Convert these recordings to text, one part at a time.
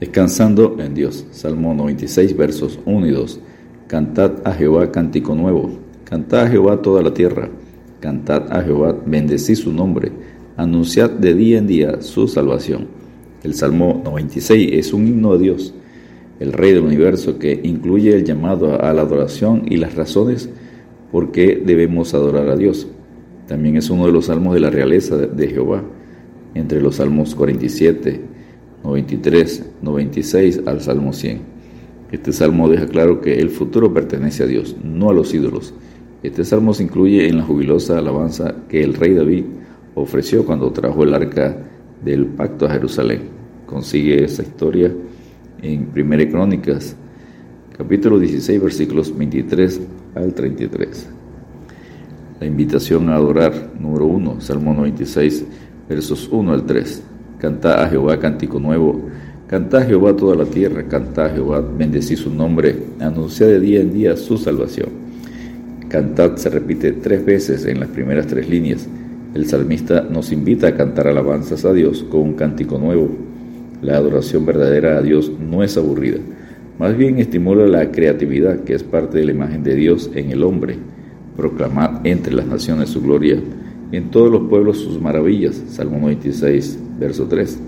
Descansando en Dios. Salmo 96, versos 1 y 2. Cantad a Jehová cántico nuevo. Cantad a Jehová toda la tierra. Cantad a Jehová, bendecid su nombre. Anunciad de día en día su salvación. El Salmo 96 es un himno a Dios, el Rey del universo, que incluye el llamado a la adoración y las razones por qué debemos adorar a Dios. También es uno de los salmos de la realeza de Jehová, entre los salmos 47, 93, 96 al Salmo 100. Este salmo deja claro que el futuro pertenece a Dios, no a los ídolos. Este salmo se incluye en la jubilosa alabanza que el rey David ofreció cuando trajo el arca del pacto a Jerusalén. Consigue esa historia en 1 Crónicas, capítulo 16, versículos 23 al 33. La invitación a adorar, número 1, Salmo 96, versos 1 al 3. Canta a Jehová cántico nuevo. Canta a Jehová toda la tierra. Canta a Jehová, bendecí su nombre. Anuncia de día en día su salvación. Cantad se repite tres veces en las primeras tres líneas. El salmista nos invita a cantar alabanzas a Dios con un cántico nuevo. La adoración verdadera a Dios no es aburrida, más bien estimula la creatividad que es parte de la imagen de Dios en el hombre. Proclamad entre las naciones su gloria en todos los pueblos sus maravillas. Salmo 96, verso 3.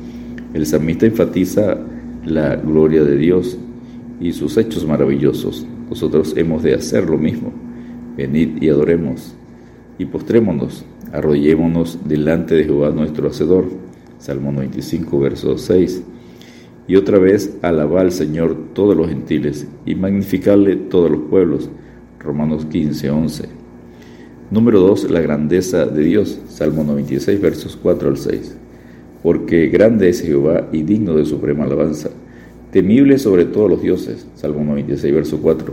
El salmista enfatiza la gloria de Dios y sus hechos maravillosos. Nosotros hemos de hacer lo mismo. Venid y adoremos y postrémonos, arrodillémonos delante de Jehová nuestro Hacedor. Salmo 95, verso 6. Y otra vez alabá al Señor todos los gentiles y magnificarle todos los pueblos. Romanos 15, 11. Número 2. La grandeza de Dios. Salmo 96, versos 4 al 6. Porque grande es Jehová y digno de suprema alabanza, temible sobre todos los dioses. Salmo 96, verso 4.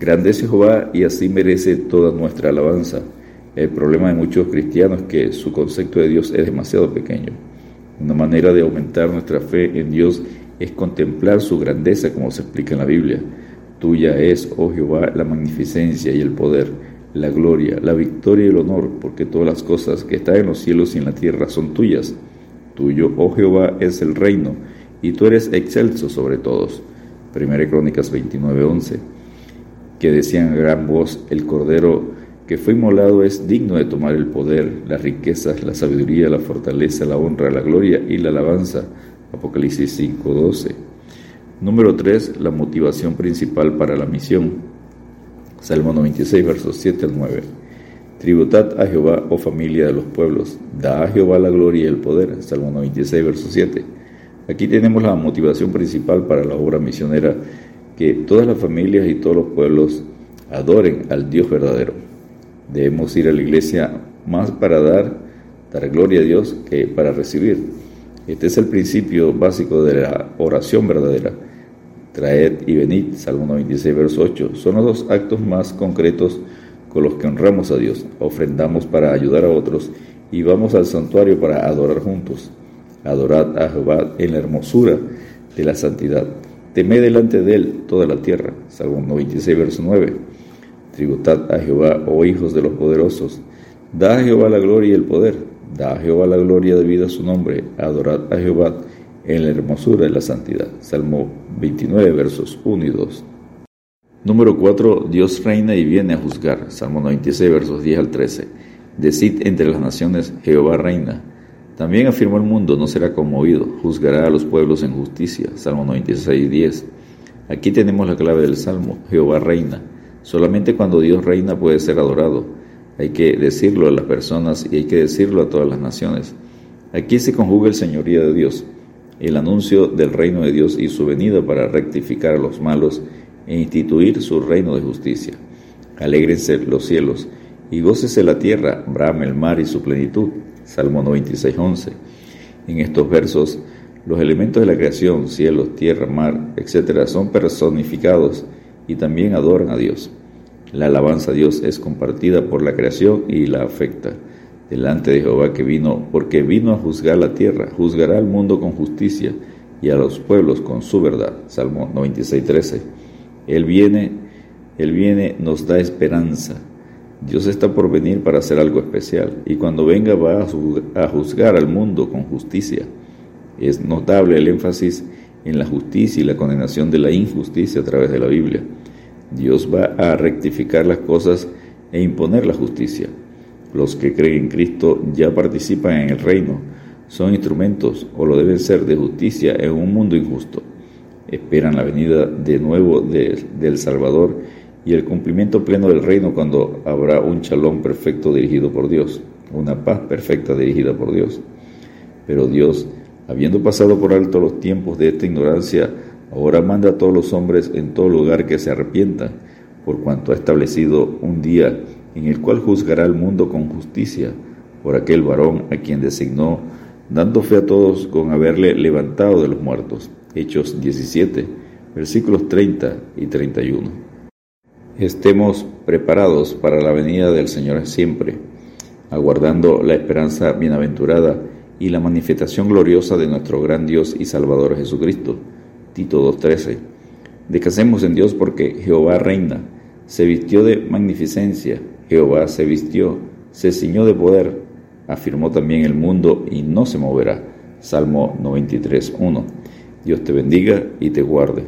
Grande es Jehová y así merece toda nuestra alabanza. El problema de muchos cristianos es que su concepto de Dios es demasiado pequeño. Una manera de aumentar nuestra fe en Dios es contemplar su grandeza como se explica en la Biblia. Tuya es, oh Jehová, la magnificencia y el poder la gloria, la victoria y el honor, porque todas las cosas que están en los cielos y en la tierra son tuyas. Tuyo, oh Jehová, es el reino, y tú eres excelso sobre todos. Primera Crónicas 29:11, que decían a gran voz, el Cordero que fue inmolado es digno de tomar el poder, las riquezas, la sabiduría, la fortaleza, la honra, la gloria y la alabanza. Apocalipsis 5:12. Número 3. La motivación principal para la misión. Salmo 96, versos 7 al 9. Tributad a Jehová, oh familia de los pueblos, da a Jehová la gloria y el poder. Salmo 96, verso 7. Aquí tenemos la motivación principal para la obra misionera, que todas las familias y todos los pueblos adoren al Dios verdadero. Debemos ir a la iglesia más para dar, dar gloria a Dios que para recibir. Este es el principio básico de la oración verdadera Traed y venid, Salmo 96, verso 8, son los dos actos más concretos con los que honramos a Dios. Ofrendamos para ayudar a otros y vamos al santuario para adorar juntos. Adorad a Jehová en la hermosura de la santidad. Temed delante de él toda la tierra. Salmo 96, verso 9. Tributad a Jehová, oh hijos de los poderosos. Da a Jehová la gloria y el poder. Da a Jehová la gloria debida a su nombre. Adorad a Jehová en la hermosura de la santidad. Salmo 29, versos 1 y 2. Número 4. Dios reina y viene a juzgar. Salmo 96, versos 10 al 13. Decid entre las naciones, Jehová reina. También afirmó el mundo, no será conmovido, juzgará a los pueblos en justicia. Salmo 96, 10. Aquí tenemos la clave del Salmo, Jehová reina. Solamente cuando Dios reina puede ser adorado. Hay que decirlo a las personas y hay que decirlo a todas las naciones. Aquí se conjuga el señorío de Dios el anuncio del reino de Dios y su venida para rectificar a los malos e instituir su reino de justicia. Alégrense los cielos y gócese la tierra, brame el mar y su plenitud. Salmo 96.11. En estos versos, los elementos de la creación, cielos, tierra, mar, etc., son personificados y también adoran a Dios. La alabanza a Dios es compartida por la creación y la afecta delante de Jehová que vino, porque vino a juzgar la tierra, juzgará al mundo con justicia y a los pueblos con su verdad. Salmo 96, 13. Él viene, Él viene, nos da esperanza. Dios está por venir para hacer algo especial y cuando venga va a juzgar al mundo con justicia. Es notable el énfasis en la justicia y la condenación de la injusticia a través de la Biblia. Dios va a rectificar las cosas e imponer la justicia. Los que creen en Cristo ya participan en el reino, son instrumentos o lo deben ser de justicia en un mundo injusto. Esperan la venida de nuevo del Salvador y el cumplimiento pleno del reino cuando habrá un chalón perfecto dirigido por Dios, una paz perfecta dirigida por Dios. Pero Dios, habiendo pasado por alto los tiempos de esta ignorancia, ahora manda a todos los hombres en todo lugar que se arrepientan, por cuanto ha establecido un día en el cual juzgará al mundo con justicia por aquel varón a quien designó, dando fe a todos con haberle levantado de los muertos. Hechos 17, versículos 30 y 31. Estemos preparados para la venida del Señor siempre, aguardando la esperanza bienaventurada y la manifestación gloriosa de nuestro gran Dios y Salvador Jesucristo. Tito 2.13. Descansemos en Dios porque Jehová reina, se vistió de magnificencia, Jehová se vistió, se ciñó de poder, afirmó también el mundo y no se moverá. Salmo 93.1. Dios te bendiga y te guarde.